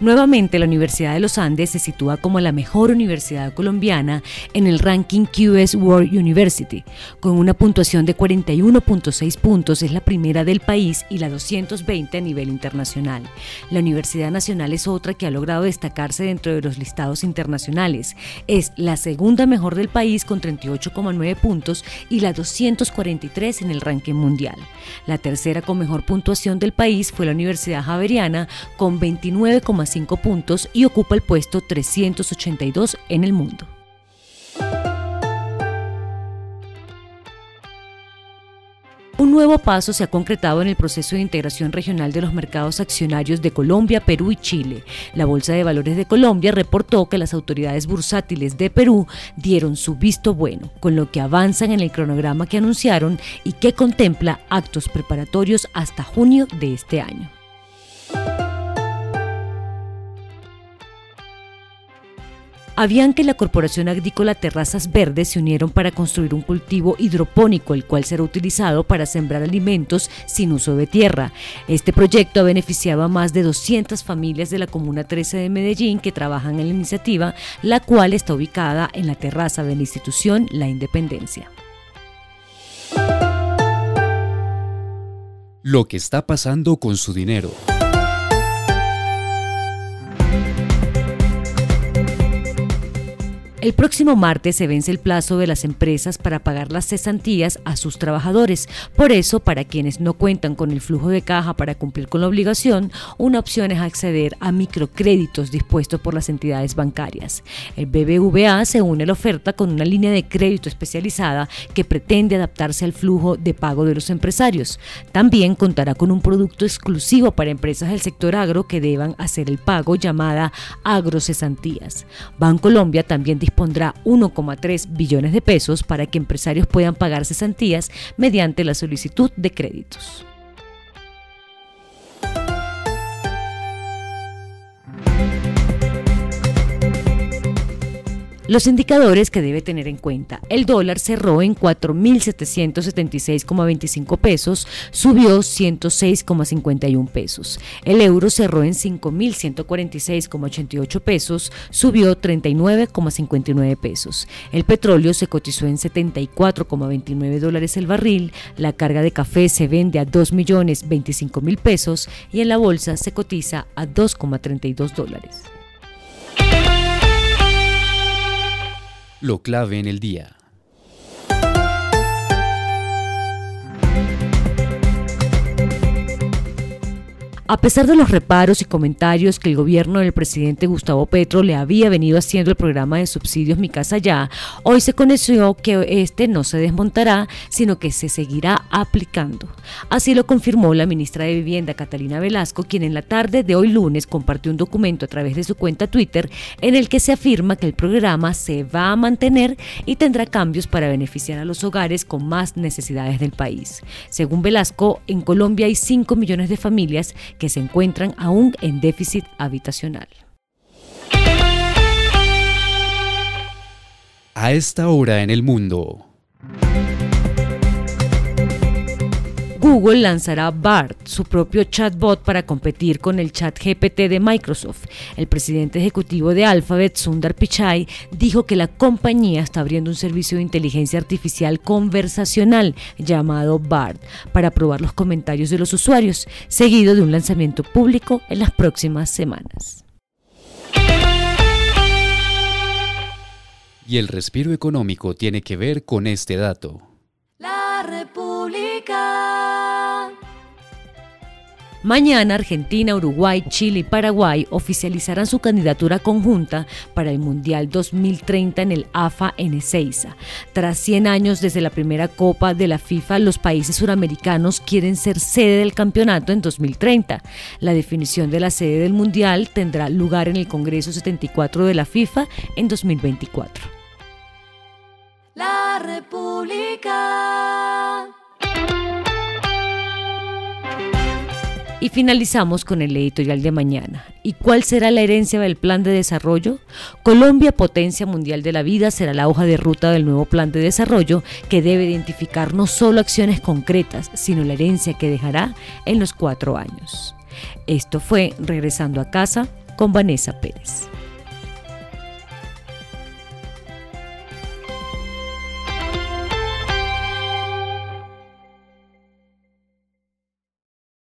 Nuevamente, la Universidad de los Andes se sitúa como la mejor universidad colombiana en el ranking QS World University, con una puntuación de 41.6 puntos, es la primera del país y la 220 a nivel internacional. La Universidad Nacional es otra que ha logrado destacarse dentro de los listados internacionales. Es la segunda mejor del país con 38,9 puntos y la 243 en el ranking mundial. La tercera con mejor puntuación del país fue la Universidad Javeriana con 29,5 puntos y ocupa el puesto 382 en el mundo. Un nuevo paso se ha concretado en el proceso de integración regional de los mercados accionarios de Colombia, Perú y Chile. La Bolsa de Valores de Colombia reportó que las autoridades bursátiles de Perú dieron su visto bueno, con lo que avanzan en el cronograma que anunciaron y que contempla actos preparatorios hasta junio de este año. Avianca y la Corporación Agrícola Terrazas Verdes se unieron para construir un cultivo hidropónico, el cual será utilizado para sembrar alimentos sin uso de tierra. Este proyecto ha beneficiado a más de 200 familias de la Comuna 13 de Medellín que trabajan en la iniciativa, la cual está ubicada en la terraza de la institución La Independencia. Lo que está pasando con su dinero. El próximo martes se vence el plazo de las empresas para pagar las cesantías a sus trabajadores. Por eso, para quienes no cuentan con el flujo de caja para cumplir con la obligación, una opción es acceder a microcréditos dispuestos por las entidades bancarias. El BBVA se une a la oferta con una línea de crédito especializada que pretende adaptarse al flujo de pago de los empresarios. También contará con un producto exclusivo para empresas del sector agro que deban hacer el pago llamada agrocesantías. Bancolombia también dispondrá 1,3 billones de pesos para que empresarios puedan pagar cesantías mediante la solicitud de créditos. Los indicadores que debe tener en cuenta. El dólar cerró en 4.776,25 pesos, subió 106,51 pesos. El euro cerró en 5.146,88 pesos, subió 39,59 pesos. El petróleo se cotizó en 74,29 dólares el barril. La carga de café se vende a 2.025.000 pesos y en la bolsa se cotiza a 2,32 dólares. Lo clave en el día. A pesar de los reparos y comentarios que el gobierno del presidente Gustavo Petro le había venido haciendo el programa de subsidios Mi Casa Ya, hoy se conoció que este no se desmontará, sino que se seguirá aplicando. Así lo confirmó la ministra de Vivienda Catalina Velasco, quien en la tarde de hoy lunes compartió un documento a través de su cuenta Twitter en el que se afirma que el programa se va a mantener y tendrá cambios para beneficiar a los hogares con más necesidades del país. Según Velasco, en Colombia hay 5 millones de familias que se encuentran aún en déficit habitacional. A esta hora en el mundo. Google lanzará BART, su propio chatbot para competir con el chat GPT de Microsoft. El presidente ejecutivo de Alphabet, Sundar Pichai, dijo que la compañía está abriendo un servicio de inteligencia artificial conversacional llamado BART para probar los comentarios de los usuarios, seguido de un lanzamiento público en las próximas semanas. Y el respiro económico tiene que ver con este dato. Mañana Argentina, Uruguay, Chile y Paraguay oficializarán su candidatura conjunta para el Mundial 2030 en el AFA en Ezeiza. Tras 100 años desde la primera Copa de la FIFA, los países suramericanos quieren ser sede del campeonato en 2030. La definición de la sede del Mundial tendrá lugar en el Congreso 74 de la FIFA en 2024. República. Y finalizamos con el editorial de mañana. ¿Y cuál será la herencia del plan de desarrollo? Colombia, potencia mundial de la vida, será la hoja de ruta del nuevo plan de desarrollo que debe identificar no solo acciones concretas, sino la herencia que dejará en los cuatro años. Esto fue Regresando a casa con Vanessa Pérez.